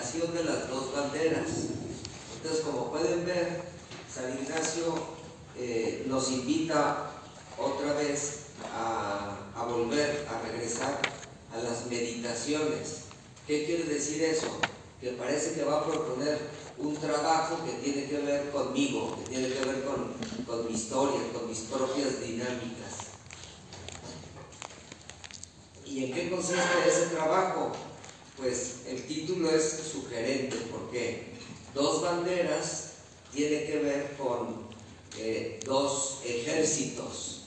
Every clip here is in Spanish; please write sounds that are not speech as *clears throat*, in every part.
de las dos banderas. Entonces, como pueden ver, San Ignacio eh, nos invita otra vez a, volver, a regresar a las meditaciones. ¿Qué quiere decir eso? Que parece que va a proponer un trabajo que tiene que ver conmigo, que tiene que ver con mi historia, con mis propias dinámicas. ¿Y en qué consiste ese trabajo? Pues el título es sugerente porque dos banderas tiene que ver con eh, dos ejércitos.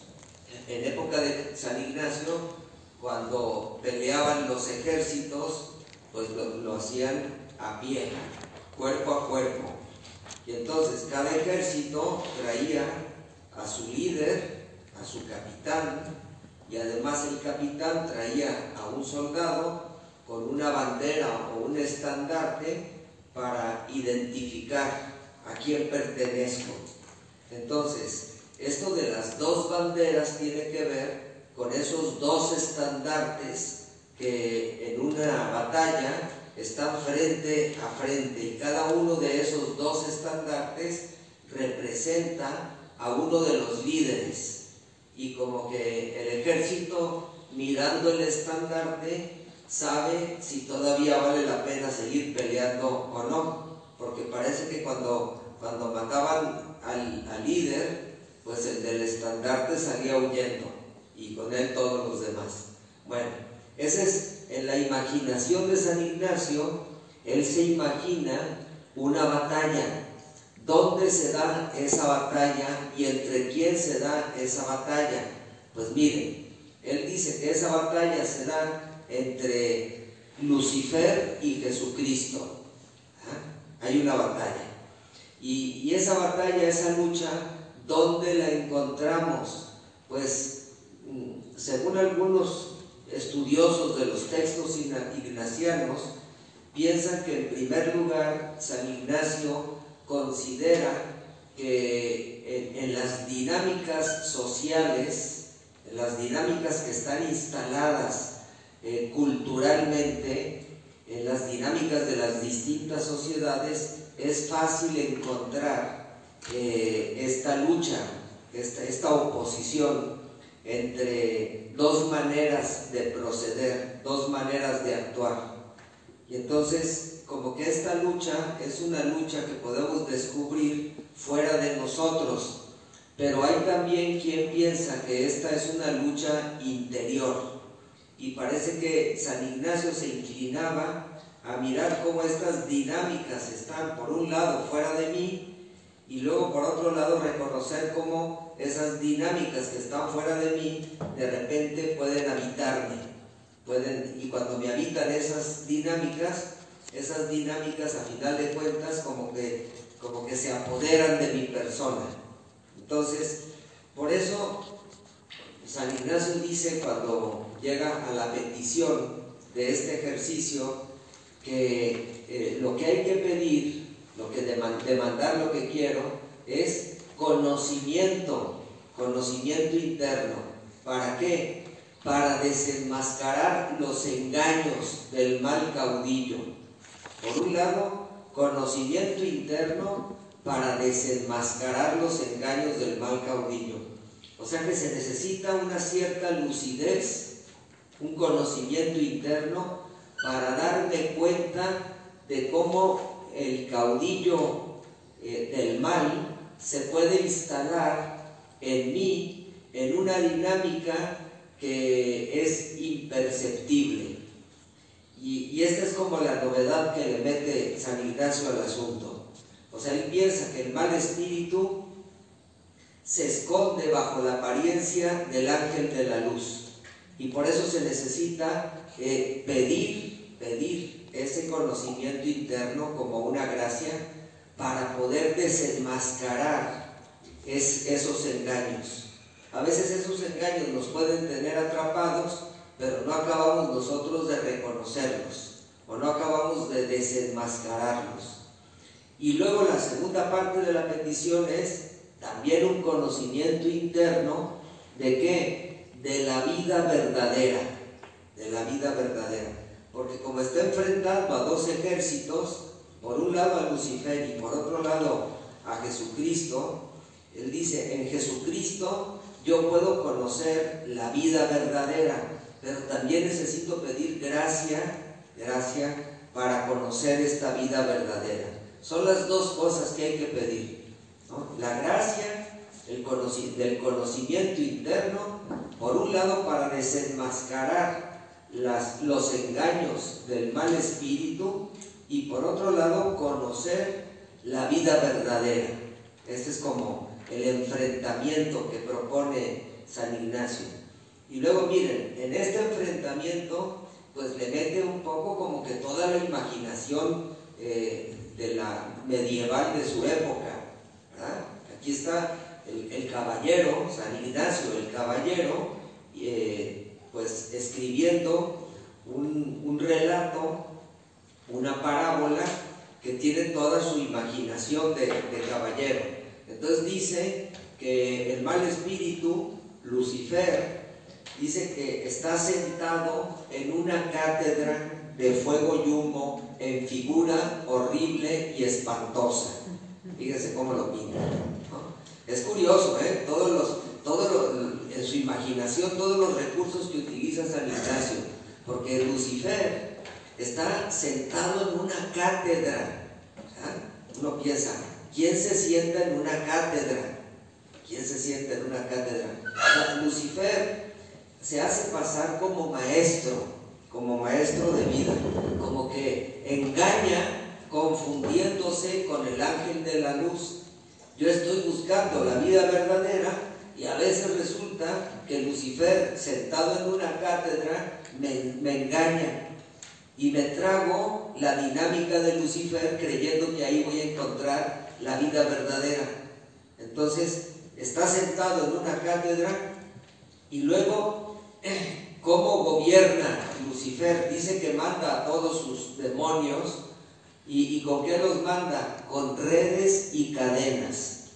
En época de San Ignacio, cuando peleaban los ejércitos, pues lo, lo hacían a pie, cuerpo a cuerpo. Y entonces cada ejército traía a su líder, a su capitán, y además el capitán traía a un soldado con una bandera o un estandarte para identificar a quién pertenezco. Entonces, esto de las dos banderas tiene que ver con esos dos estandartes que en una batalla están frente a frente y cada uno de esos dos estandartes representa a uno de los líderes y como que el ejército mirando el estandarte sabe si todavía vale la pena seguir peleando o no, porque parece que cuando, cuando mataban al, al líder, pues el del estandarte salía huyendo y con él todos los demás. Bueno, ese es en la imaginación de San Ignacio, él se imagina una batalla. ¿Dónde se da esa batalla y entre quién se da esa batalla? Pues miren, él dice que esa batalla se da entre Lucifer y Jesucristo. ¿Ah? Hay una batalla. Y, y esa batalla, esa lucha, ¿dónde la encontramos? Pues mm, según algunos estudiosos de los textos ignacianos piensan que en primer lugar San Ignacio considera que en, las dinámicas sociales, en las dinámicas que están instaladas eh, culturalmente, en las dinámicas de las distintas sociedades, es fácil encontrar eh, esta lucha, esta, esta oposición entre dos maneras de proceder, dos maneras de actuar. Y entonces, como que esta lucha es una lucha que podemos descubrir fuera de nosotros, pero hay también quien piensa que esta es una lucha interior. Y parece que San Ignacio se inclinaba a mirar cómo estas dinámicas están, por un lado, fuera de mí, y luego por otro lado reconocer cómo esas dinámicas que están fuera de mí de repente pueden habitarme. Pueden, y cuando me habitan esas dinámicas, esas dinámicas a final de cuentas como que, como que se apoderan de mi persona. Entonces, por eso San Ignacio dice cuando llega a la petición de este ejercicio que eh, lo que hay que pedir lo que demandar lo que quiero es conocimiento, conocimiento interno. ¿Para qué? Para desenmascarar los engaños del mal caudillo. Por un lado, conocimiento interno para desenmascarar los engaños del mal caudillo. O sea que se necesita una cierta lucidez, un conocimiento interno para darme cuenta de cómo el caudillo eh, del mal se puede instalar en mí en una dinámica que es imperceptible. Y, y, esta es como la novedad que le mete San Ignacio al asunto. O sea, él piensa que el mal espíritu se esconde bajo la apariencia del ángel de la luz. Y por eso se necesita eh, pedir, pedir ese conocimiento interno como una gracia para poder desenmascarar esos engaños. A veces esos engaños nos pueden tener atrapados, pero no acabamos nosotros de reconocerlos o no acabamos de desenmascararlos. Y luego la segunda parte de la petición es también un conocimiento interno de qué? De la vida verdadera, de la vida verdadera. porque como está enfrentando a dos ejércitos, por un lado a Lucifer y por otro lado a Jesucristo, él dice, en Jesucristo yo puedo conocer la vida verdadera, pero también necesito pedir gracia, gracia para conocer esta vida verdadera. Son las dos cosas que hay que pedir. La gracia el del conocimiento interno, por un lado para desenmascarar los engaños del mal espíritu y por otro lado conocer la vida verdadera. Este es como el enfrentamiento que propone San Ignacio. Y luego miren, en este enfrentamiento pues le mete un poco como que toda la imaginación eh, de la medieval de su época. Aquí está el, caballero, San Ignacio, el caballero, eh, pues escribiendo un, relato, una parábola que tiene toda su imaginación de, de caballero. Entonces dice que el mal espíritu, Lucifer, dice que está sentado en una cátedra de fuego y humo en figura horrible y espantosa. Fíjense cómo lo pinta. Es curioso, ¿eh? Todos los, en su imaginación, todos los recursos que utiliza San Ignacio, porque Lucifer está sentado en una cátedra. Uno piensa, ¿quién se sienta en una cátedra? ¿Quién se sienta en una cátedra? Lucifer se hace pasar como maestro, como maestro de vida, como que engaña confundiéndose con el ángel de la luz yo estoy buscando la vida verdadera y a veces resulta que Lucifer, sentado en una cátedra, me, engaña y me trago la dinámica de Lucifer creyendo que ahí voy a encontrar la vida verdadera. Entonces, está sentado en una cátedra y luego, ¿cómo gobierna Lucifer? Dice que manda a todos sus demonios ¿Y, con qué los manda? Con redes y cadenas.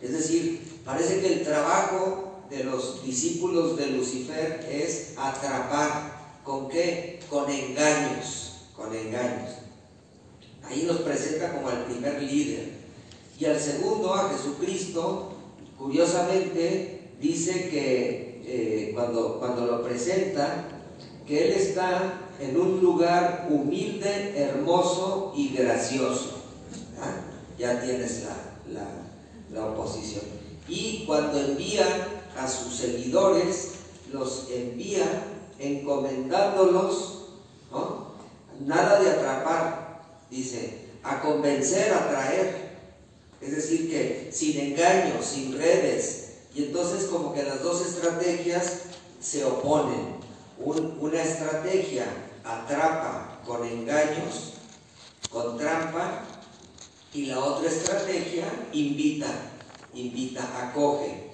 Es decir, parece que el trabajo de los discípulos de Lucifer es atrapar. ¿Con qué? Con engaños. Con engaños. Ahí nos presenta como el primer líder. Y al segundo, a Jesucristo, curiosamente, dice que eh, cuando, cuando lo presenta, que Él está en un lugar humilde, hermoso y gracioso. ¿Ah? Ya tienes la, oposición. Y cuando envía a sus seguidores, los envía encomendándolos, nada de atrapar, dice, a convencer, a traer. Es decir, que sin engaños, sin redes. Y entonces como que las dos estrategias se oponen. Una estrategia atrapa con engaños, con trampa, y la otra estrategia invita, invita, acoge.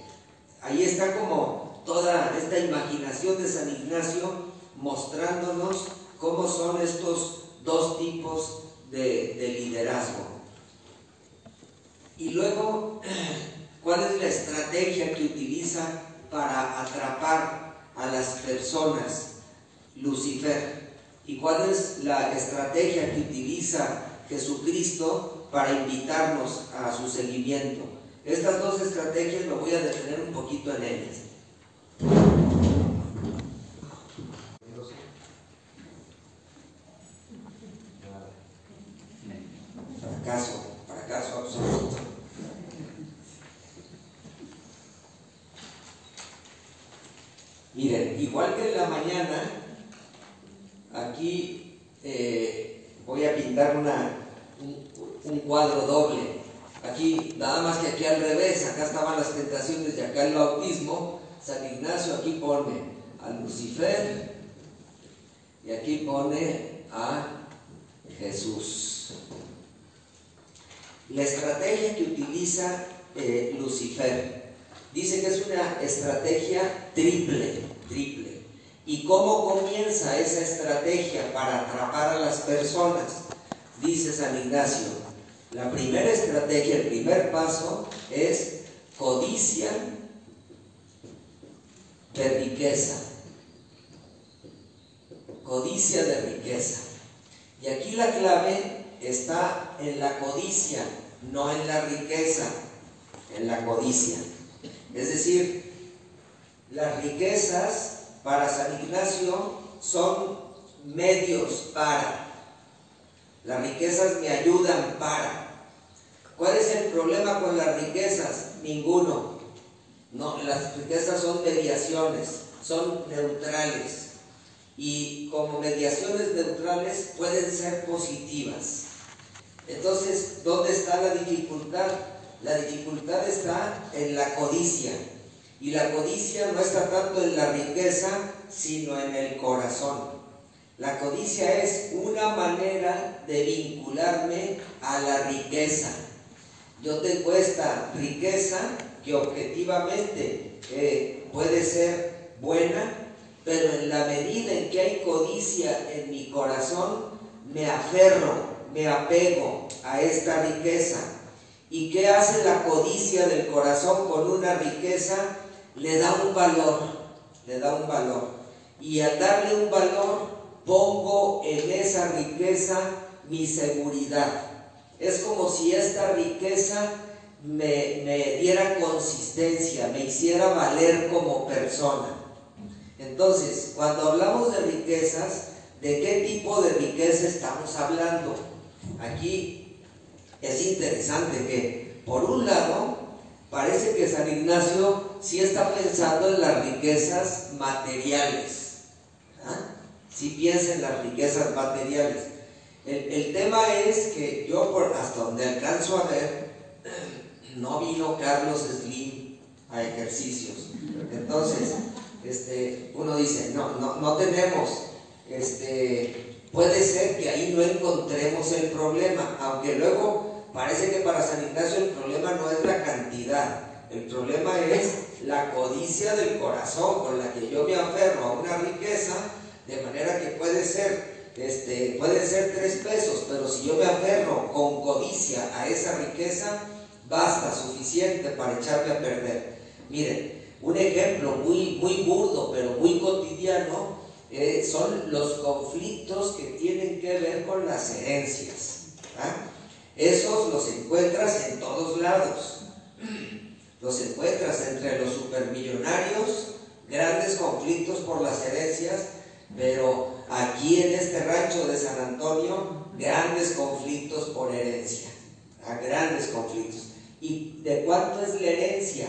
Ahí está como toda esta imaginación de San Ignacio mostrándonos cómo son estos dos tipos de, de liderazgo. Y luego, *clears throat* ¿cuál es la estrategia que utiliza para atrapar a las personas? Lucifer y cuál es la estrategia que utiliza Jesucristo para invitarnos a su seguimiento. Estas dos estrategias me voy a detener un poquito en ellas. Fracaso, fracaso absoluto. Miren, igual que en mañana, aquí eh, voy a pintar una, un, cuadro doble. Aquí, nada más que aquí al revés, acá estaban las tentaciones y acá el bautismo. San Ignacio aquí pone a Lucifer y aquí pone a Jesús. La estrategia que utiliza eh, Lucifer dice que es una estrategia triple, triple. ¿Y cómo comienza esa estrategia para atrapar a las personas? Dice San Ignacio, la primera estrategia, el primer paso es codicia de riqueza. codicia de riqueza. Y aquí la clave está en la codicia, no en la riqueza, en la codicia. Es decir, las riquezas para San Ignacio son medios para. Las riquezas me ayudan para. ¿Cuál es el problema con las riquezas? Ninguno. No, las riquezas son mediaciones, son neutrales. Y como mediaciones neutrales pueden ser positivas. Entonces, ¿dónde está la dificultad? La dificultad está en la codicia. Y la codicia no está tanto en la riqueza, sino en el corazón. La codicia es una manera de vincularme a la riqueza. Yo tengo esta riqueza que objetivamente eh, puede ser buena, pero en la medida en que hay codicia en mi corazón, me aferro, me apego a esta riqueza. ¿Y qué hace la codicia del corazón con una riqueza? Le da un valor, le da un valor. Y al darle un valor, pongo en esa riqueza mi seguridad. Es como si esta riqueza me, diera consistencia, me hiciera valer como persona. Entonces, cuando hablamos de riquezas, ¿de qué tipo de riqueza estamos hablando? Aquí es interesante que, por un lado, parece que San Ignacio sí está pensando en las riquezas materiales. Si piensa en las riquezas materiales. El, tema es que yo, por, hasta donde alcanzo a ver, *clears throat* no vino Carlos Slim a ejercicios. Entonces, este, uno dice, no, no, no tenemos, este, puede ser que ahí no encontremos el problema, aunque luego parece que para San Ignacio el problema no es la cantidad, el problema es la codicia del corazón con la que yo me aferro a una riqueza, de manera que puede ser este, ser tres pesos, pero si yo me aferro con codicia a esa riqueza, basta, suficiente para echarme a perder. Miren, un ejemplo muy, muy burdo, pero muy cotidiano, eh, son los conflictos que tienen que ver con las herencias. ¿ah? Esos los encuentras en todos lados. Los encuentras entre los supermillonarios, grandes conflictos por las herencias, pero aquí en este rancho de San Antonio, grandes conflictos por herencia, grandes conflictos. ¿Y de cuánto es la herencia?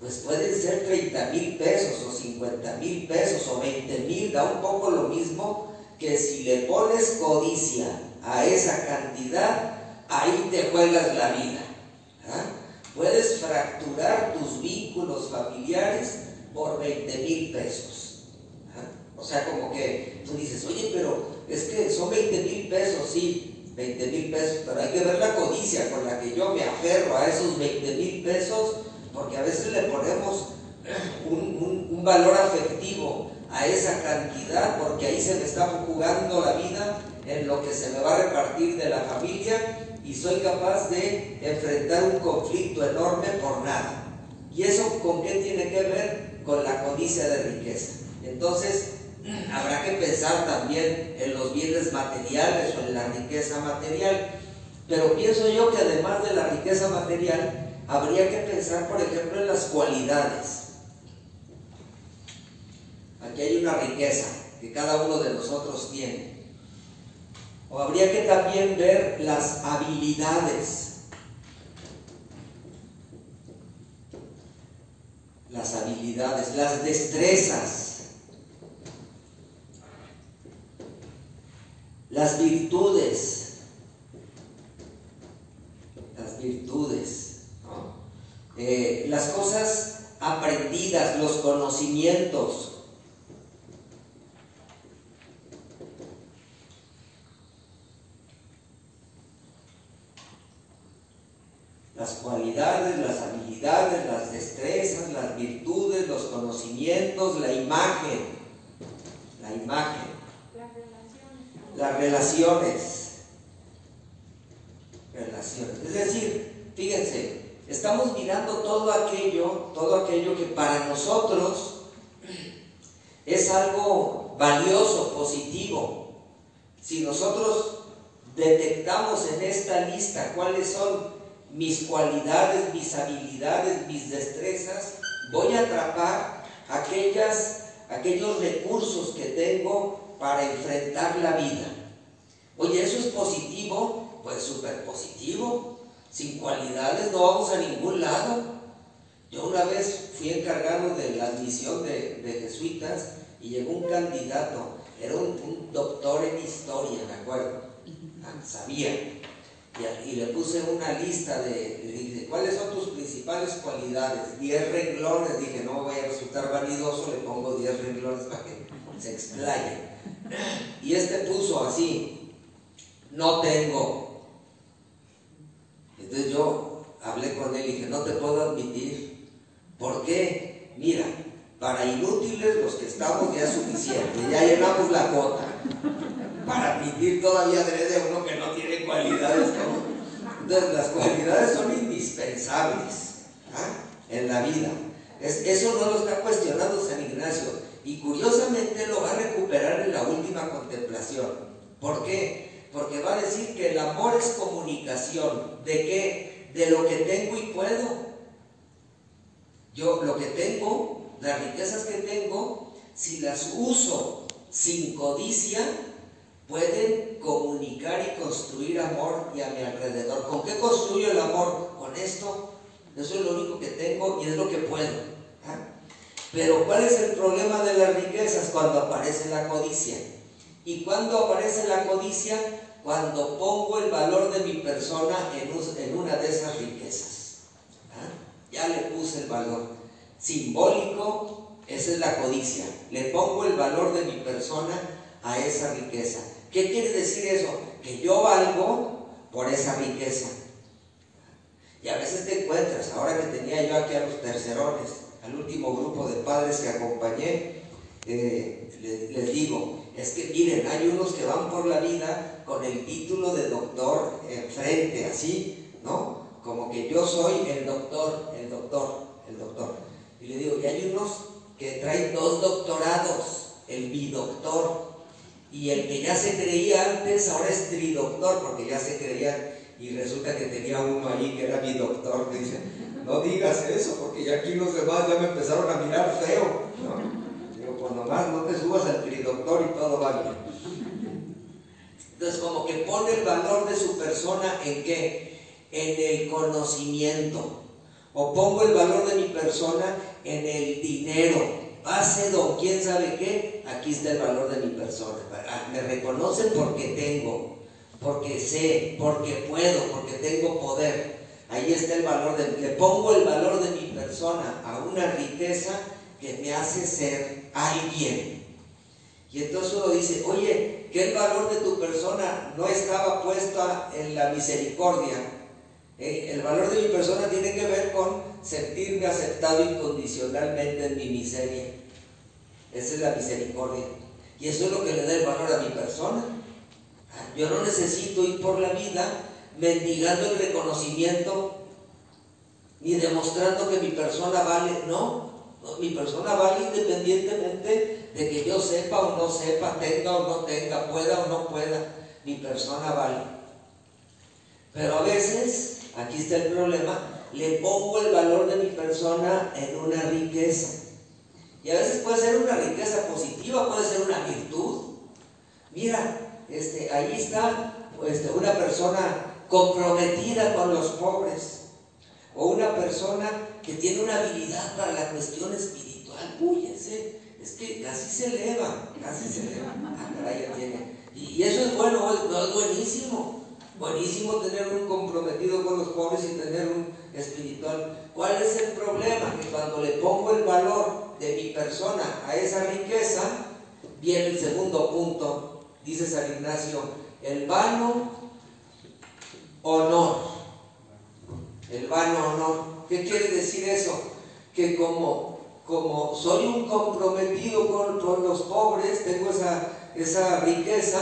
Pues pueden ser 30 mil pesos o 50 mil pesos o 20 mil, da un poco lo mismo que si le pones codicia a esa cantidad, ahí te juegas la vida. ¿ah? Puedes fracturar tus vínculos familiares por 20 mil pesos. O sea, como que tú dices, oye, pero es que son 20 mil pesos, sí, 20 mil pesos, pero hay que ver la codicia con la que yo me aferro a esos 20 mil pesos, porque a veces le ponemos *clears throat* un, un valor afectivo a esa cantidad, porque ahí se me está jugando la vida en lo que se me va a repartir de la familia y soy capaz de enfrentar un conflicto enorme por nada. ¿Y eso con qué tiene que ver? Con la codicia de riqueza. Entonces, *clears throat* habrá que pensar también en los bienes materiales o en la riqueza material. Pero pienso yo que además de la riqueza material, habría que pensar, por ejemplo, en las cualidades. Aquí hay una riqueza que cada uno de nosotros tiene. O habría que también ver las habilidades. Las habilidades, las destrezas Las virtudes, las virtudes, eh, las cosas aprendidas, los conocimientos. Las cualidades, las habilidades, las destrezas, las virtudes, los conocimientos, la imagen, la imagen las relaciones. Relaciones. Es decir, fíjense, estamos mirando todo aquello, todo aquello que para nosotros es algo algo valioso, positivo. Si nosotros detectamos en esta lista cuáles son mis cualidades, mis habilidades, mis destrezas, voy a atrapar aquellas, aquellos recursos que tengo para enfrentar la vida. Oye, ¿eso es positivo? Pues súper positivo. Sin cualidades no vamos a ningún lado. Yo una vez fui encargado de la admisión de, jesuitas y llegó un candidato, era un, doctor en historia, me acuerdo, ah, sabía. Y, le puse una lista de, le dije, ¿cuáles son tus principales cualidades? Diez renglones, dije, no voy a resultar vanidoso, le pongo diez renglones para que se explaye. Y este puso así, no tengo. Entonces yo hablé con él y dije, no te puedo admitir. ¿Por qué? Mira, para inútiles los que estamos ya es suficiente, ya llenamos la cuota. Para admitir todavía de uno que no las cualidades son indispensables ¿ah? en la vida. eso no lo está cuestionando San Ignacio y curiosamente lo va a recuperar en la última contemplación. ¿Por qué? porque va a decir que el amor es comunicación. ¿De qué? De lo que tengo y puedo. Yo lo que tengo, las riquezas que tengo, si las uso sin codicia, pueden comunicar y construir amor y a mi alrededor. ¿Con qué construyo el amor? Con esto. Eso es lo único que tengo y es lo que puedo. ¿ah? Pero ¿cuál es el problema de las riquezas? Cuando aparece la codicia. ¿Y cuando aparece la codicia? Cuando pongo el valor de mi persona en, una de esas riquezas. ¿Ah? Ya le puse el valor. Simbólico, esa es la codicia. Le pongo el valor de mi persona a esa riqueza. ¿Qué quiere decir eso? Que yo valgo por esa riqueza. Y a veces te encuentras, ahora que tenía yo aquí a los tercerones, al último grupo de padres que acompañé, eh, les digo, es que miren, hay unos que van por la vida con el título de doctor enfrente, así, ¿no? Como que yo soy el doctor, el doctor, el doctor. Y le digo, y hay unos que traen dos doctorados, el bidoctor, y el que ya se creía antes, ahora es tridoctor, porque ya se creía, y resulta que tenía uno allí que era bidoctor, que *laughs* dice, no digas eso, porque ya aquí los demás ya me empezaron a mirar feo, ¿no? cuando más no te subas al tridoctor y todo va bien. Entonces, como que pone el valor de su persona en qué? En el conocimiento. O pongo el valor de mi persona en el dinero. Hace don quién sabe qué, aquí está el valor de mi persona. Ah, me reconocen porque tengo, porque sé, porque puedo, porque tengo poder. Ahí está el valor de le pongo el valor de mi persona a una riqueza que me hace ser alguien. Y entonces uno dice, oye, que el valor de tu persona no estaba puesto en la misericordia. Eh, el valor de mi persona tiene que ver con sentirme aceptado incondicionalmente en mi miseria. Esa es la misericordia. Y eso es lo que le da el valor a mi persona. Yo no necesito ir por la vida mendigando el reconocimiento ni demostrando que mi persona vale. No, mi persona vale independientemente de que yo sepa o no sepa, tenga o no tenga, pueda o no pueda. Mi persona vale. Pero a veces, aquí está el problema, le pongo el valor de mi persona en una riqueza. Y a veces puede ser una riqueza positiva, puede ser una virtud. Mira, este, ahí está este, una persona comprometida con los pobres o una persona que tiene una habilidad para la cuestión espiritual, uy, es que casi se eleva, casi se eleva. Ah, caray, tiene. Y, eso es bueno, es, buenísimo. Buenísimo tener un comprometido con los pobres y tener un espiritual. ¿Cuál es el problema? Que cuando le pongo el valor de mi persona a esa riqueza, viene el segundo punto, dice San Ignacio, el vano honor el vano honor. ¿Qué quiere decir eso? Que como, como soy un comprometido con, los pobres, tengo esa, esa riqueza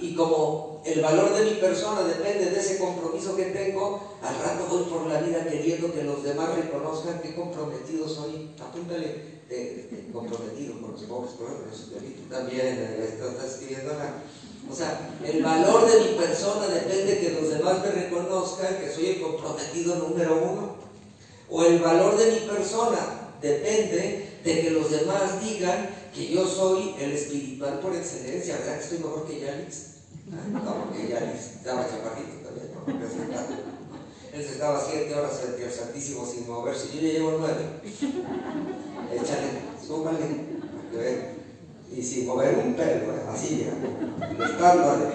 y como el valor de mi persona depende de ese compromiso que tengo, al rato voy por la vida queriendo que los demás reconozcan qué comprometido soy. Apúntale, comprometido con los pobres, por ejemplo, también estás escribiendo la... O sea, el valor de mi persona depende que los demás me reconozcan que soy el comprometido número uno. O el valor de mi persona depende de que los demás digan que yo soy el espiritual por excelencia, ¿verdad que estoy mejor que Yalix? *laughs* No, porque Yalix estaba chaparrito también, ¿no? Él se estaba siete horas al Santísimo sin moverse. Yo ya llevo nueve. Échale, súmale, que ver. Y sin mover un pelo, ¿eh? así ya. Estando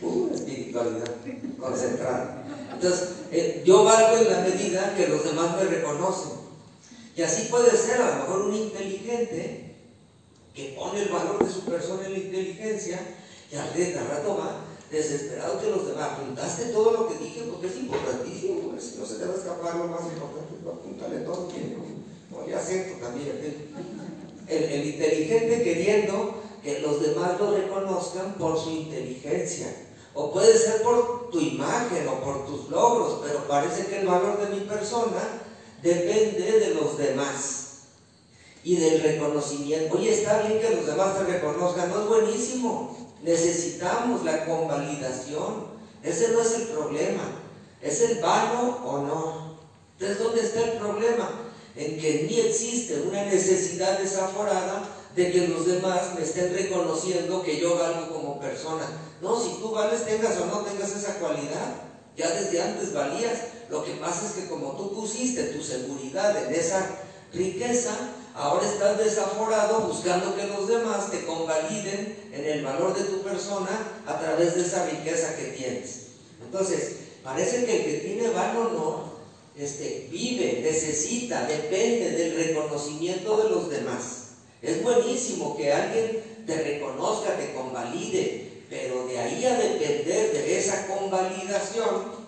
uh, espiritualidad concentrada. Entonces, eh, yo valgo en la medida que los demás me reconocen. Y así puede ser, a lo mejor un inteligente que pone el valor de su persona en la inteligencia y al rato va desesperado que los demás. Apuntaste todo lo que dije porque es importantísimo, pues, no se te va a escapar lo más importante, pues, apuntale todo bien. No, ya también. El, el inteligente queriendo que los demás lo reconozcan por su inteligencia. O puede ser por tu imagen o por tus logros, pero parece que el valor de mi persona depende de los demás y del reconocimiento. Oye, está bien que los demás te reconozcan, no es buenísimo. Necesitamos la convalidación. Ese no es el problema. ¿Es el vano o no? Entonces, ¿dónde está el problema? En que ni existe una necesidad desaforada de que los demás me estén reconociendo que yo valgo como persona. No, si tú vales, tengas o no tengas esa cualidad. Ya desde antes valías. Lo que pasa es que como tú pusiste tu seguridad en esa riqueza, ahora estás desaforado buscando que los demás te convaliden en el valor de tu persona a través de esa riqueza que tienes. Entonces, parece que el que tiene valor no, este, vive, necesita, depende del reconocimiento de los demás. Es buenísimo que alguien te reconozca, te convalide, pero de ahí a depender de esa convalidación,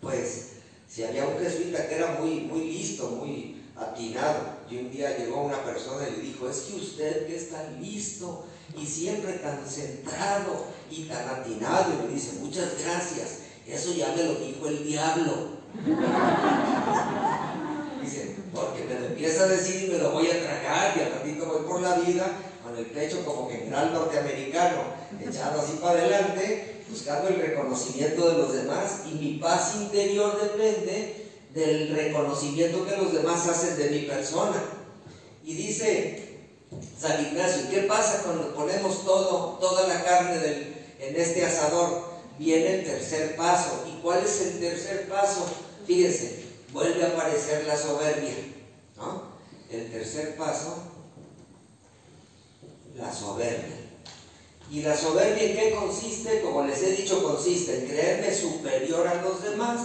pues si había un jesuita que era muy, muy listo, muy, atinado. Y un día llegó una persona y le dijo, es que usted que es tan listo y siempre tan centrado y tan atinado, y le dice, muchas gracias, eso ya me lo dijo el diablo. *laughs* dice, porque me lo empieza a decir y me lo voy a tragar y al ratito voy por la vida con el pecho como general norteamericano, echado así para adelante, buscando el reconocimiento de los demás y mi paz interior depende del reconocimiento que los demás hacen de mi persona. Y dice San Ignacio, ¿qué pasa cuando ponemos todo, toda la carne en este asador? Viene el tercer paso. ¿Y cuál es el tercer paso? Fíjense, vuelve a aparecer la soberbia. El tercer paso, la soberbia. ¿Y la soberbia en qué consiste? Como les he dicho, consiste en creerme superior a los demás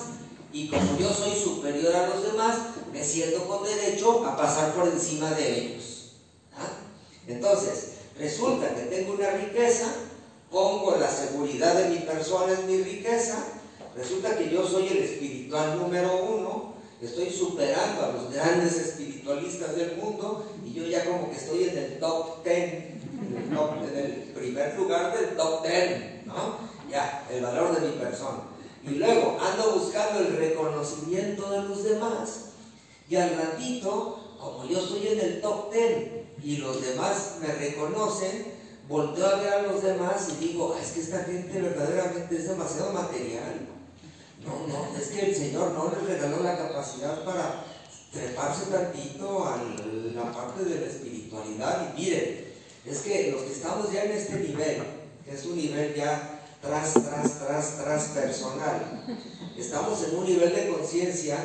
y como yo soy superior a los demás, me siento con derecho a pasar por encima de ellos. ¿ah? Entonces, resulta que tengo una riqueza, pongo la seguridad de mi persona en mi riqueza, resulta que yo soy el espiritual número uno, estoy superando a los grandes espiritualistas del mundo y yo ya como que estoy en el top ten, en el, primer lugar del top ten, ¿no? Ya, el valor de mi persona. Y luego ando buscando el reconocimiento de los demás. Y al ratito, como yo soy en el top ten y los demás me reconocen, volteo a ver a los demás y digo, es que esta gente verdaderamente es demasiado material. No, no, es que el Señor no les regaló la capacidad para treparse tantito a la parte de la espiritualidad. Y miren, es que los que estamos ya en este nivel, que es un nivel ya tras, tras, tras, tras personal. Estamos en un nivel de conciencia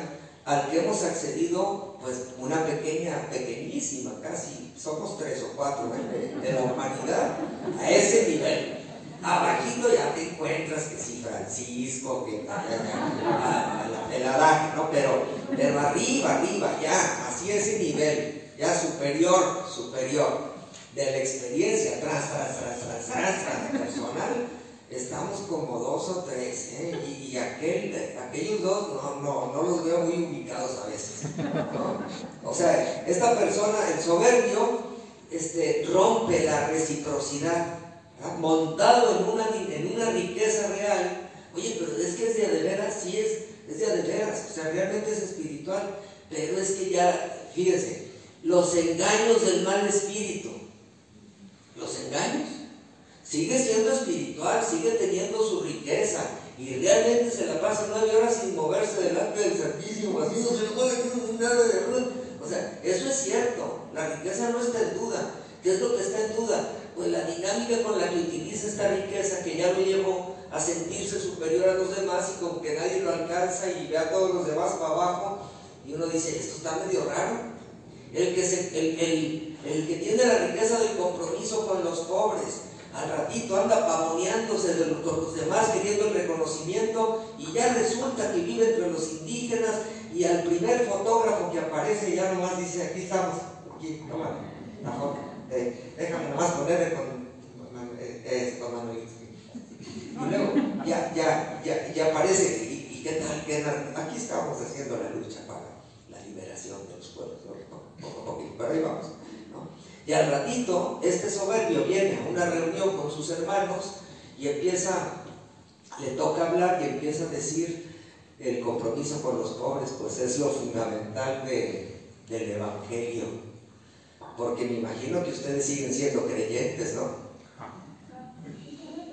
al que hemos accedido, pues, una pequeña, pequeñísima, casi, somos tres o cuatro de la humanidad, a ese nivel. Abajito ya te encuentras que si Francisco, que el Adán, ¿no? Pero, pero arriba, arriba, ya, así ese nivel, ya superior, superior, de la experiencia, tras, tras, tras, tras, tras, tras, personal, como dos o tres, ¿eh? y, aquel, aquellos dos no, no, no, los veo muy ubicados a veces. O sea, esta persona, el soberbio, este, rompe la reciprocidad, montado en una, en una riqueza real. Oye, pero es que es de, veras, sí es, es de veras, o sea, realmente es espiritual, pero es que ya, fíjense, los engaños del mal espíritu. Los engaños. Sigue siendo espiritual, sigue teniendo su riqueza y realmente se la pasa nueve horas sin moverse delante del Santísimo, así no se de O sea, eso es cierto, la riqueza no está en duda. ¿Qué es lo que está en duda? Pues la dinámica con la que utiliza esta riqueza que ya lo llevó a sentirse superior a los demás y como que nadie lo alcanza y ve a todos los demás para abajo y uno dice, esto está medio raro. El que, el, el, que tiene la riqueza del compromiso con los pobres, al ratito anda pavoneándose de los, con los demás queriendo el reconocimiento y ya resulta que vive entre los indígenas y al primer fotógrafo que aparece ya nomás dice, aquí estamos, aquí, toma la foto, eh, déjame nomás ponerle con eh, esto, Manuel. Y luego ya, ya, ya, ya aparece, ¿y, qué tal? ¿Qué Aquí estamos haciendo la lucha para la liberación de los pueblos, poco pero ahí vamos. Y al ratito, este soberbio viene a una reunión con sus hermanos y empieza, le toca hablar y empieza a decir el compromiso con los pobres, pues es lo fundamental del Evangelio. Porque me imagino que ustedes siguen siendo creyentes, ¿no?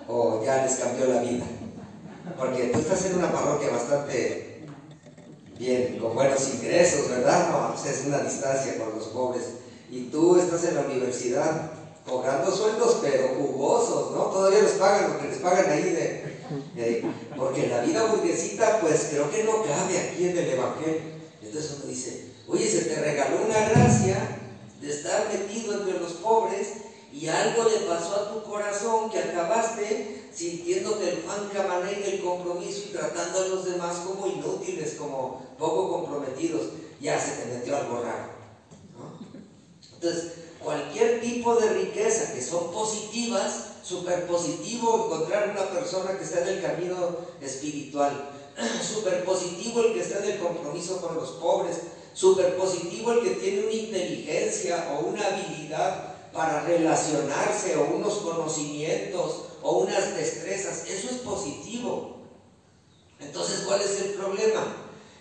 O ya les cambió la vida. Porque tú estás en una parroquia bastante bien, con buenos ingresos, ¿verdad? No, pues es una distancia con los pobres. Y tú estás en la universidad cobrando sueldos, pero jugosos, ¿no? Todavía les pagan lo que les pagan ahí de, porque la vida burguesita, pues creo que no cabe aquí en el Evangelio. Entonces uno dice, oye, se te regaló una gracia de estar metido entre los pobres y algo le pasó a tu corazón que acabaste sintiéndote el fan y el compromiso y tratando a los demás como inútiles, como poco comprometidos, ya se te metió algo raro. Entonces, cualquier tipo de riqueza que son positivas, súper positivo encontrar una persona que está en el camino espiritual, *clears throat* súper positivo el que está en el compromiso con los pobres, súper positivo el que tiene una inteligencia o una habilidad para relacionarse o unos conocimientos o unas destrezas, eso es positivo. Entonces, ¿cuál es el problema?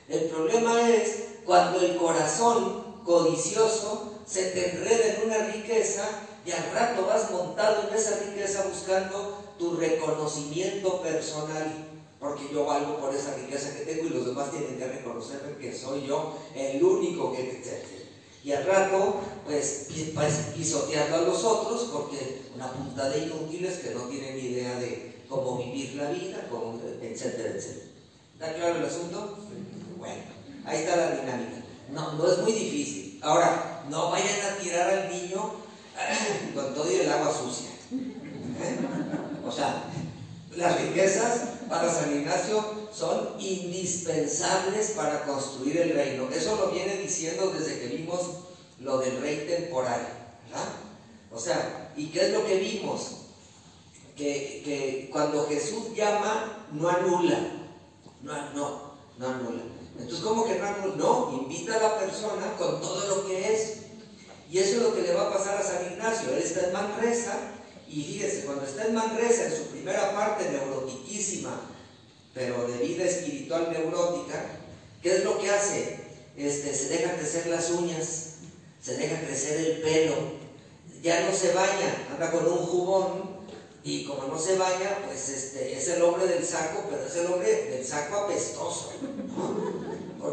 El problema es cuando el corazón codicioso se te enreda en una riqueza y al rato vas montado en esa riqueza buscando tu reconocimiento personal, porque yo valgo por esa riqueza que tengo y los demás tienen que reconocerme que soy yo el único que... Y al rato, pues, vas pisoteando a los otros porque una punta de inútiles que no tienen idea de cómo vivir la vida, etcétera, etcétera. ¿Está claro el asunto? Bueno, ahí está la dinámica. No, no es muy difícil. Ahora, no vayan a tirar al niño *clears throat* con todo y el agua sucia. O sea, las riquezas para San Ignacio son indispensables para construir el reino. Eso lo viene diciendo desde que vimos lo del rey temporal. O sea, ¿y qué es lo que vimos? Que, que cuando Jesús llama, no anula. No, no, no anula. Entonces, ¿cómo que no? No, invita a la persona con todo lo que es. Y eso es lo que le va a pasar a San Ignacio. Él está en Manresa y fíjese, cuando está en Manresa, en su primera parte neurotiquísima, pero de vida espiritual neurótica, ¿qué es lo que hace? Este, se deja crecer las uñas, se deja crecer el pelo, ya no se baña, anda con un jubón y como no se baña, pues este, es el hombre del saco, pero es el hombre del saco apestoso.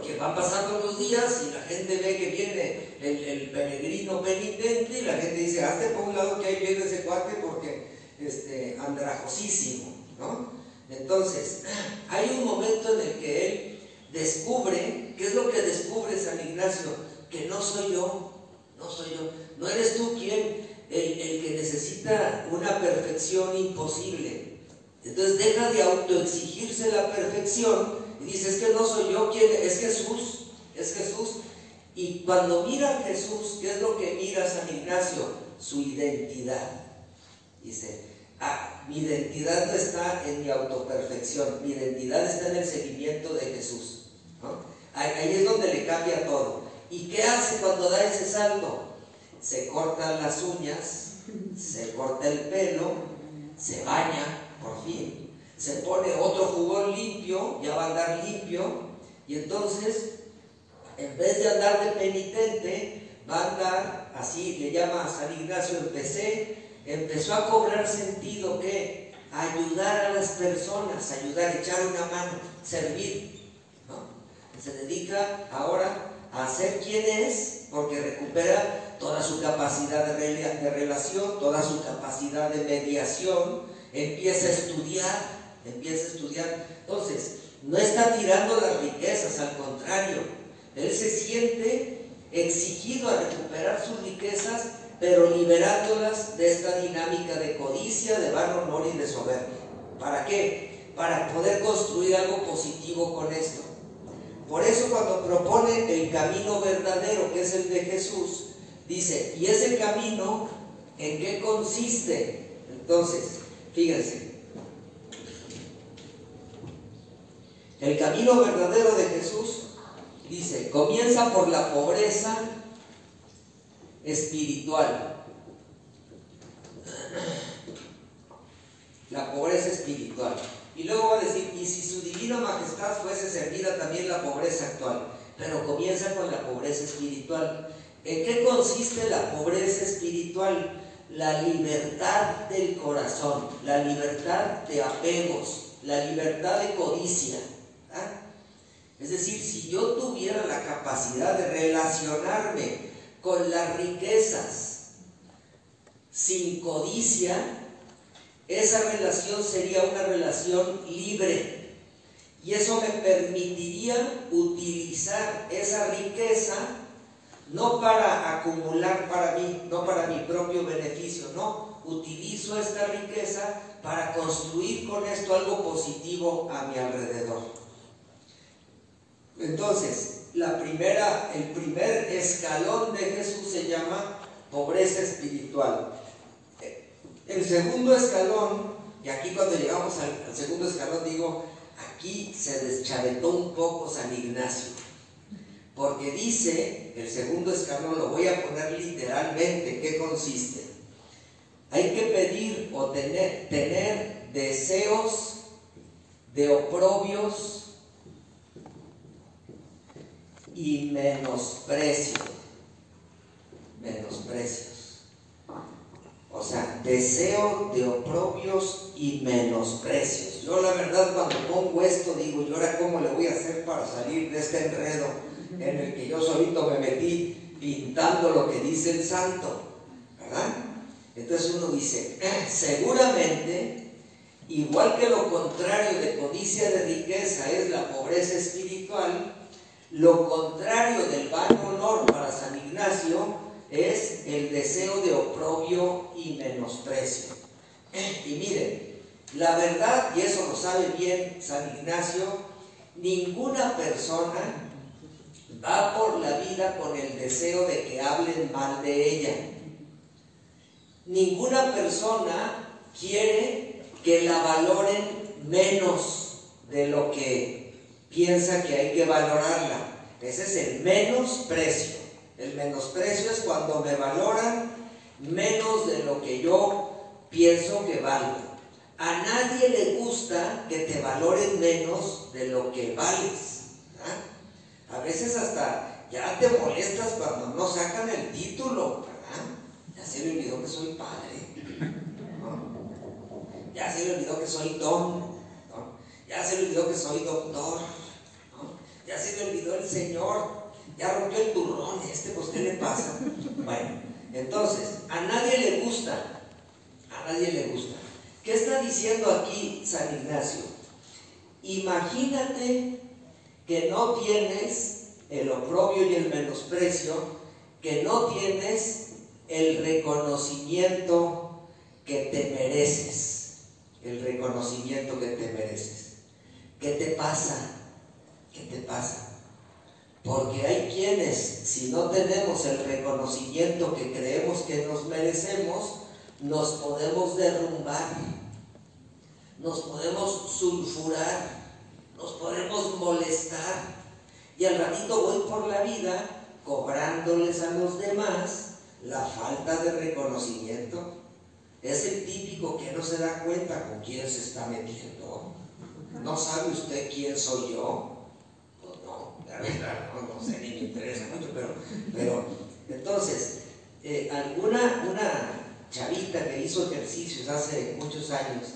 Porque van pasando los días y la gente ve que viene el, peregrino penitente y la gente dice, hazte por un lado que ahí viene ese cuate porque este, andrajosísimo. ¿no? Entonces, *clears throat* hay un momento en el que él descubre, ¿qué es lo que descubre San Ignacio? Que no soy yo, no soy yo, no eres tú quien el, que necesita una perfección imposible. Entonces deja de autoexigirse la perfección dice, es que no soy yo quien, es Jesús, es Jesús. Y cuando mira a Jesús, ¿qué es lo que mira San Ignacio? Su identidad. Dice, ah, mi identidad no está en mi autoperfección, mi identidad está en el seguimiento de Jesús. Ahí es donde le cambia todo. ¿Y qué hace cuando da ese salto? se cortan las uñas, se corta el pelo, se baña, por fin, se pone otro jugón limpio, ya va a andar limpio, y entonces, en vez de andar de penitente, va a andar, así le llama San Ignacio, empecé, empezó a cobrar sentido que ayudar a las personas, ayudar, echar una mano, servir. Se dedica ahora a ser quien es porque recupera toda su capacidad de relación, toda su capacidad de mediación, empieza a estudiar, empieza a estudiar. Entonces, no está tirando las riquezas, al contrario, él se siente exigido a recuperar sus riquezas, pero liberándolas de esta dinámica de codicia, de vano honor y de soberbia. ¿Para qué? Para poder construir algo positivo con esto. Por eso cuando propone el camino verdadero, que es el de Jesús, dice, ¿y ese camino en qué consiste? Entonces, fíjense, el camino verdadero de Jesús Dice, comienza por la pobreza espiritual. La pobreza espiritual. Y luego va a decir, y si su divina majestad fuese servida también la pobreza actual. Pero comienza con la pobreza espiritual. ¿En qué consiste la pobreza espiritual? La libertad del corazón, la libertad de apegos, la libertad de codicia. Es decir, si yo tuviera la capacidad de relacionarme con las riquezas sin codicia, esa relación sería una relación libre. Y eso me permitiría utilizar esa riqueza no para acumular para mí, no para mi propio beneficio, no. Utilizo esta riqueza para construir con esto algo positivo a mi alrededor. Entonces, la primera, el primer escalón de Jesús se llama pobreza espiritual. El segundo escalón, y aquí cuando llegamos al, segundo escalón digo, aquí se deschavetó un poco San Ignacio, porque dice, el segundo escalón lo voy a poner literalmente, ¿qué consiste? Hay que pedir o tener, tener deseos de oprobios y menosprecio. Menosprecios. O sea, deseo de oprobios y menosprecios. Yo la verdad cuando pongo esto digo, ¿y ahora cómo le voy a hacer para salir de este enredo en el que yo solito me metí pintando lo que dice el santo? ¿Verdad? Entonces uno dice, eh, seguramente, igual que lo contrario de codicia de riqueza es la pobreza espiritual, lo contrario del vano honor para San Ignacio es el deseo de oprobio y menosprecio. *clears throat* Y miren, la verdad, y eso lo sabe bien San Ignacio, ninguna persona va por la vida con el deseo de que hablen mal de ella. Ninguna persona quiere que la valoren menos de lo que piensa que hay que valorarla. Ese es el menosprecio. El menosprecio es cuando me valoran menos de lo que yo pienso que valgo. A nadie le gusta que te valoren menos de lo que vales. A veces hasta ya te molestas cuando no sacan el título. Ya se le olvidó que soy padre. Ya se le olvidó que soy don. Ya se le olvidó que soy doctor ya se le olvidó el Señor, ya rompió el turrón, este, pues, ¿qué le pasa? *laughs* Bueno, entonces, a nadie le gusta, a nadie le gusta. ¿Qué está diciendo aquí San Ignacio? Imagínate que no tienes el oprobio y el menosprecio, que no tienes el reconocimiento que te mereces, el reconocimiento que te mereces. ¿Qué te pasa? ¿Qué te pasa? Porque hay quienes, si no tenemos el reconocimiento que creemos que nos merecemos, nos podemos derrumbar, nos podemos sulfurar, nos podemos molestar. Y al ratito voy por la vida cobrándoles a los demás la falta de reconocimiento. Es el típico que no se da cuenta con quién se está metiendo. ¿No sabe usted quién soy yo? No, sé, ni me interesa mucho, pero, pero Entonces, eh, alguna una chavita que hizo ejercicios hace muchos años,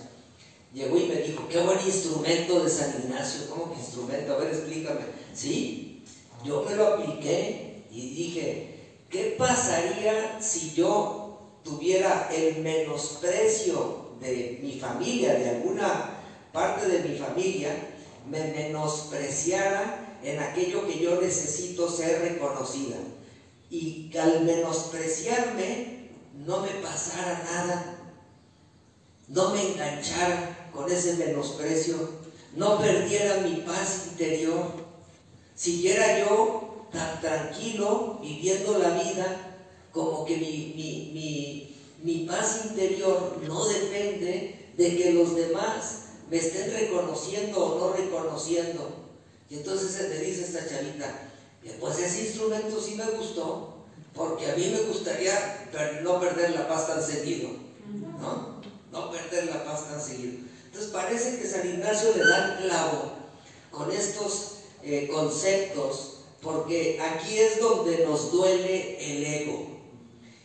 llegó y me dijo, qué buen instrumento de San Ignacio, ¿cómo que instrumento? A ver, explícame. Sí, yo me lo apliqué y dije, ¿qué pasaría si yo tuviera el menosprecio de mi familia, de alguna parte de mi familia, me menospreciara en aquello que yo necesito ser reconocida? Y al menospreciarme no me pasara nada, no me enganchara con ese menosprecio, no perdiera mi paz interior, siguiera yo tan tranquilo viviendo la vida como que mi, mi paz interior no depende de que los demás me estén reconociendo o no reconociendo. Y entonces se te dice esta chavita, pues ese instrumento sí me gustó, porque a mí me gustaría no perder la paz tan seguido, ¿no? No perder la paz tan seguido. Entonces parece que San Ignacio le da clavo con estos eh, conceptos, porque aquí es donde nos duele el ego.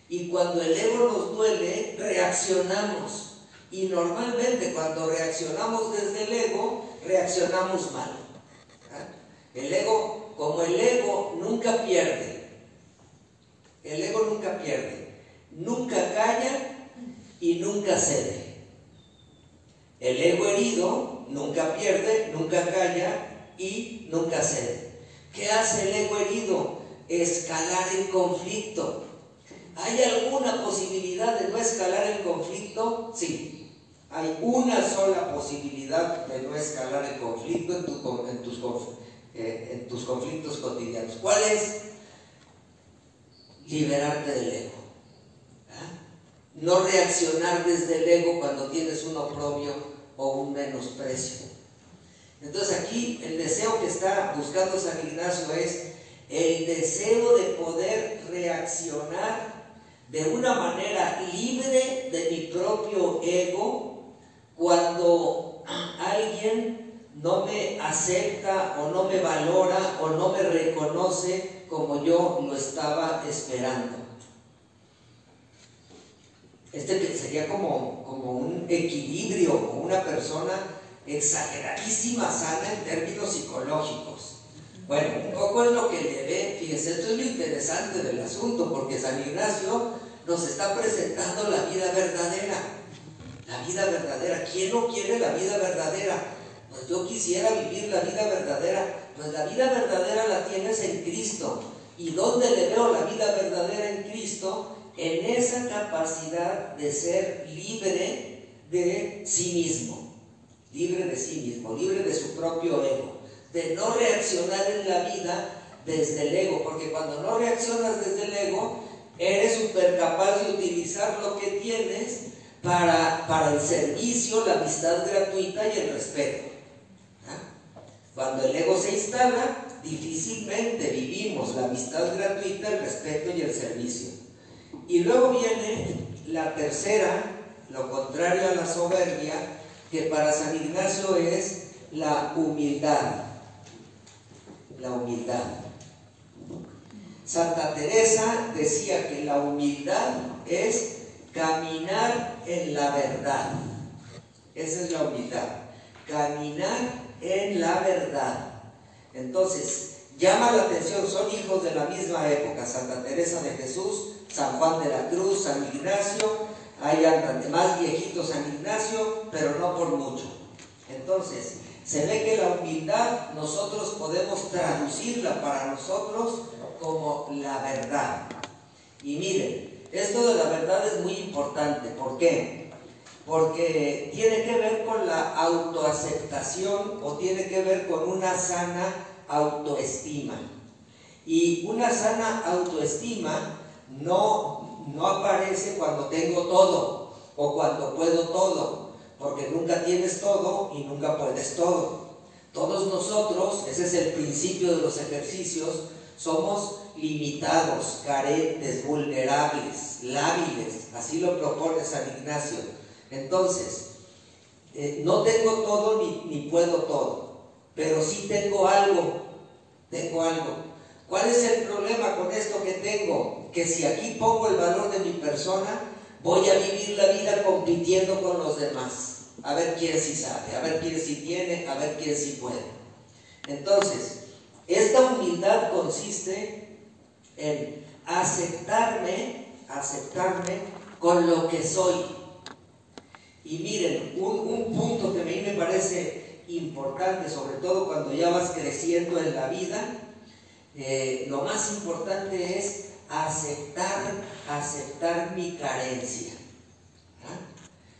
Y cuando el ego nos duele, reaccionamos. Y normalmente cuando reaccionamos desde el ego, reaccionamos mal. El ego, como el ego nunca pierde, el ego nunca pierde, nunca calla y nunca cede. El ego herido nunca pierde, nunca calla y nunca cede. ¿Qué hace el ego herido? Escalar el conflicto. ¿Hay alguna posibilidad de no escalar el conflicto? Sí. Hay una sola posibilidad de no escalar el conflicto en, tus, eh, en tus conflictos cotidianos. ¿Cuál es? liberarte del ego. ¿ah? No reaccionar desde el ego cuando tienes un oprobio o un menosprecio. Entonces aquí el deseo que está buscando San Ignacio es el deseo de poder reaccionar de una manera libre de mi propio ego cuando alguien no me acepta o no me valora o no me reconoce como yo lo estaba esperando. Este sería como, como un equilibrio, como una persona exageradísima, sana en términos psicológicos. Bueno, un poco es lo que le ve, fíjense, esto es lo interesante del asunto, porque San Ignacio nos está presentando la vida verdadera. La vida verdadera. ¿Quién no quiere la vida verdadera? Pues yo quisiera vivir la vida verdadera pues la vida verdadera la tienes en Cristo. ¿Y dónde le veo la vida verdadera en Cristo? En esa capacidad de ser libre de sí mismo, libre de sí mismo, libre de su propio ego, de no reaccionar en la vida desde el ego, porque cuando no reaccionas desde el ego, eres súper capaz de utilizar lo que tienes para, para el servicio, la amistad gratuita y el respeto. Cuando el ego se instala, difícilmente vivimos la amistad gratuita, el respeto y el servicio. Y luego viene la tercera, lo contrario a la soberbia, que para San Ignacio es la humildad. La humildad. Santa Teresa decía que la humildad es caminar en la verdad. Esa es la humildad. Caminar en la verdad. Entonces, llama la atención, son hijos de la misma época, Santa Teresa de Jesús, San Juan de la Cruz, San Ignacio, hay más viejitos San Ignacio, pero no por mucho. Entonces, se ve que la humildad nosotros podemos traducirla para nosotros como la verdad. Y miren, esto de la verdad es muy importante. ¿Por qué? Porque tiene que ver con la autoaceptación o tiene que ver con una sana autoestima. Y una sana autoestima no, no aparece cuando tengo todo o cuando puedo todo, porque nunca tienes todo y nunca puedes todo. Todos nosotros, ese es el principio de los ejercicios, somos limitados, carentes, vulnerables, lábiles, así lo propone San Ignacio. Entonces, eh, no tengo todo ni, puedo todo, pero sí tengo algo, tengo algo. ¿Cuál es el problema con esto que tengo? que si aquí pongo el valor de mi persona, voy a vivir la vida compitiendo con los demás. A ver quién sí sabe, a ver quién sí tiene, a ver quién sí puede. Entonces, esta humildad consiste en aceptarme, aceptarme con lo que soy. Y miren, un, punto que a mí me parece importante, sobre todo cuando ya vas creciendo en la vida, eh, lo más importante es aceptar, aceptar mi carencia.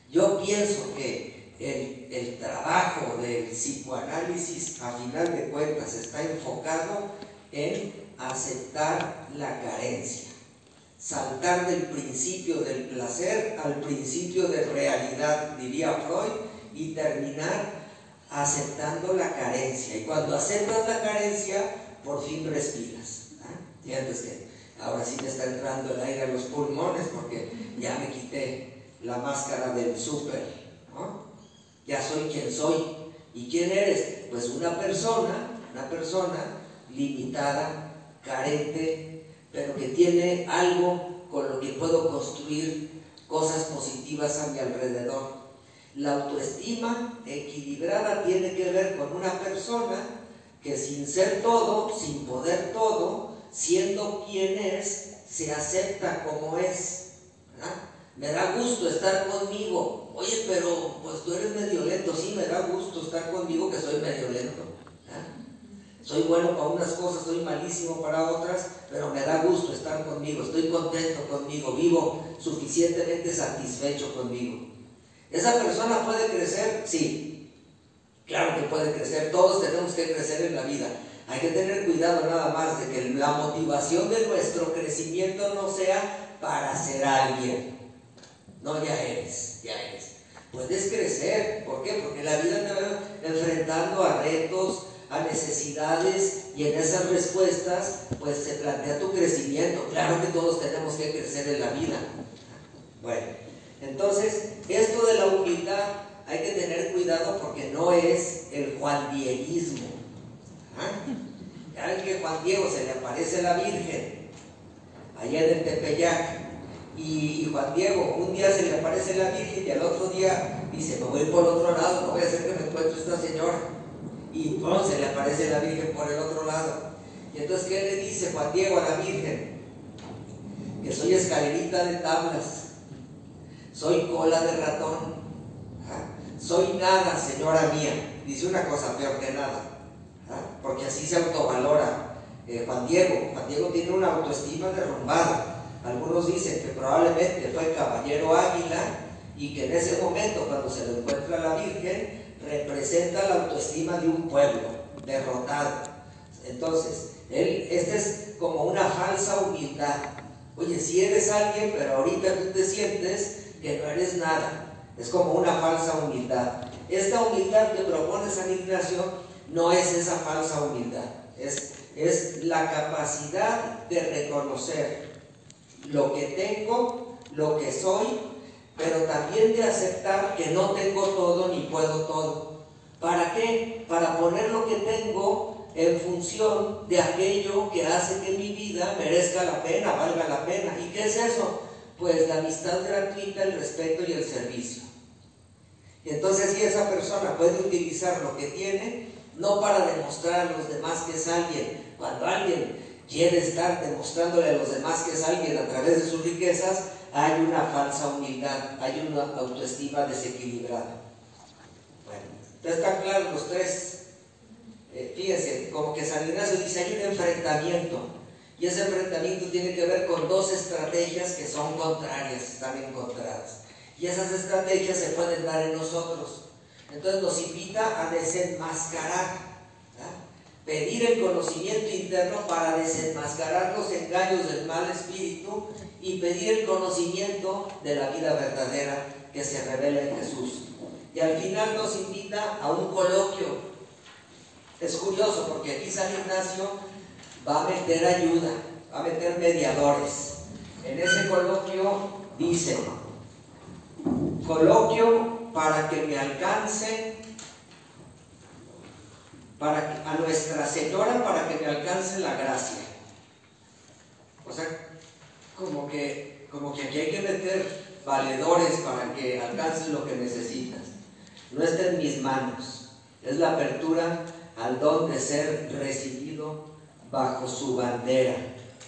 Yo pienso que el, el, trabajo del psicoanálisis, a final de cuentas, está enfocado en aceptar la carencia. Saltar del principio del placer al principio de realidad, diría Freud, y terminar aceptando la carencia. Y cuando aceptas la carencia, por fin respiras. ¿ah? antes que ahora sí me está entrando el aire a los pulmones porque ya me quité la máscara del súper. Ya soy quien soy. ¿Y quién eres? Pues una persona, una persona limitada, carente, pero que tiene algo con lo que puedo construir cosas positivas a mi alrededor. La autoestima equilibrada tiene que ver con una persona que sin ser todo, sin poder todo, siendo quien es, se acepta como es. Me da gusto estar conmigo. Oye, pero pues tú eres medio lento. Sí, me da gusto estar conmigo que soy medio lento. Soy bueno para unas cosas, soy malísimo para otras, pero me da gusto estar conmigo, estoy contento conmigo, vivo suficientemente satisfecho conmigo. ¿Esa persona puede crecer? Sí, claro que puede crecer, todos tenemos que crecer en la vida. Hay que tener cuidado nada más de que la motivación de nuestro crecimiento no sea para ser alguien. No, ya eres, ya eres. Puedes crecer, ¿por qué? Porque la vida te va enfrentando a retos, a necesidades y en esas respuestas pues se plantea tu crecimiento. Claro que todos tenemos que crecer en la vida. Bueno, entonces esto de la humildad hay que tener cuidado porque no es el Juan Dieguismo. ¿Ah? que Juan Diego se le aparece la Virgen allá en el Tepeyac y, Juan Diego un día se le aparece la Virgen y al otro día dice me voy por otro lado, no voy a hacer que me encuentre esta señora y entonces le aparece la Virgen por el otro lado. Y entonces, ¿qué le dice Juan Diego a la Virgen? Que soy escalerita de tablas, soy cola de ratón, ¿ah? soy nada, señora mía. Dice una cosa peor que nada, ¿ah? porque así se autovalora eh, Juan Diego. Juan Diego tiene una autoestima derrumbada. Algunos dicen que probablemente fue caballero águila y que en ese momento, cuando se le encuentra la Virgen, representa la autoestima de un pueblo derrotado. Entonces, él, esta es como una falsa humildad. Oye, si eres alguien, pero ahorita tú te sientes que no eres nada. Es como una falsa humildad. Esta humildad que propone San Ignacio no es esa falsa humildad. Es, es la capacidad de reconocer lo que tengo, lo que soy pero también de aceptar que no tengo todo ni puedo todo. ¿Para qué? Para poner lo que tengo en función de aquello que hace que mi vida merezca la pena, valga la pena. ¿Y qué es eso? Pues la amistad gratuita, el respeto y el servicio. Y entonces si esa persona puede utilizar lo que tiene, no para demostrar a los demás que es alguien, cuando alguien quiere estar demostrándole a los demás que es alguien a través de sus riquezas, hay una falsa humildad, hay una autoestima desequilibrada. Bueno, ya están claros los tres. Eh, fíjense, como que San Ignacio dice, hay un enfrentamiento. Y ese enfrentamiento tiene que ver con dos estrategias que son contrarias, están encontradas. Y esas estrategias se pueden dar en nosotros. Entonces nos invita a desenmascarar pedir el conocimiento interno para desenmascarar los engaños del mal espíritu y pedir el conocimiento de la vida verdadera que se revela en Jesús. Y al final nos invita a un coloquio. Es curioso porque aquí San Ignacio va a meter ayuda, va a meter mediadores. En ese coloquio dice, coloquio para que me alcance, para a Nuestra Señora para que me alcance la gracia. O sea, que, como que aquí hay que meter valedores para que alcances lo que necesitas. No está en mis manos. Es la apertura al don de ser recibido bajo su bandera.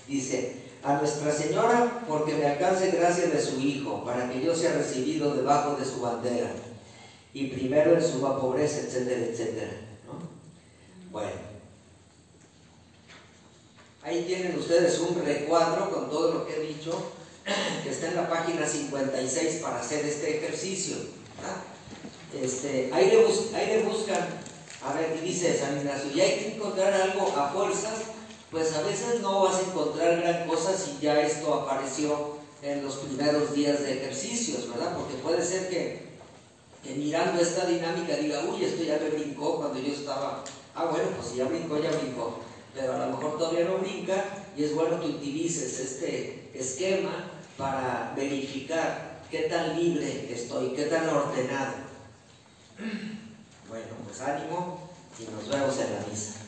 Dice, a Nuestra Señora, porque me alcance gracia de su Hijo, para que yo sea recibido debajo de su bandera, y primero en su pobreza, etcétera, etcétera. Bueno, ahí tienen ustedes un recuadro con todo lo que he dicho, *clears throat* que está en la página 56 para hacer este ejercicio. Este, ahí, le buscan, a ver, dice San y hay que encontrar algo a fuerzas pues a veces no vas a encontrar gran cosa si ya esto apareció en los primeros días de ejercicios, ¿verdad? Porque puede ser que, mirando esta dinámica diga, uy, esto ya me brincó cuando yo estaba, ah, bueno, pues si ya brincó, ya brincó, pero a lo mejor todavía no brinca y es bueno que utilices este esquema para verificar qué tan libre estoy, qué tan ordenado. Bueno, pues ánimo y nos vemos en la misa.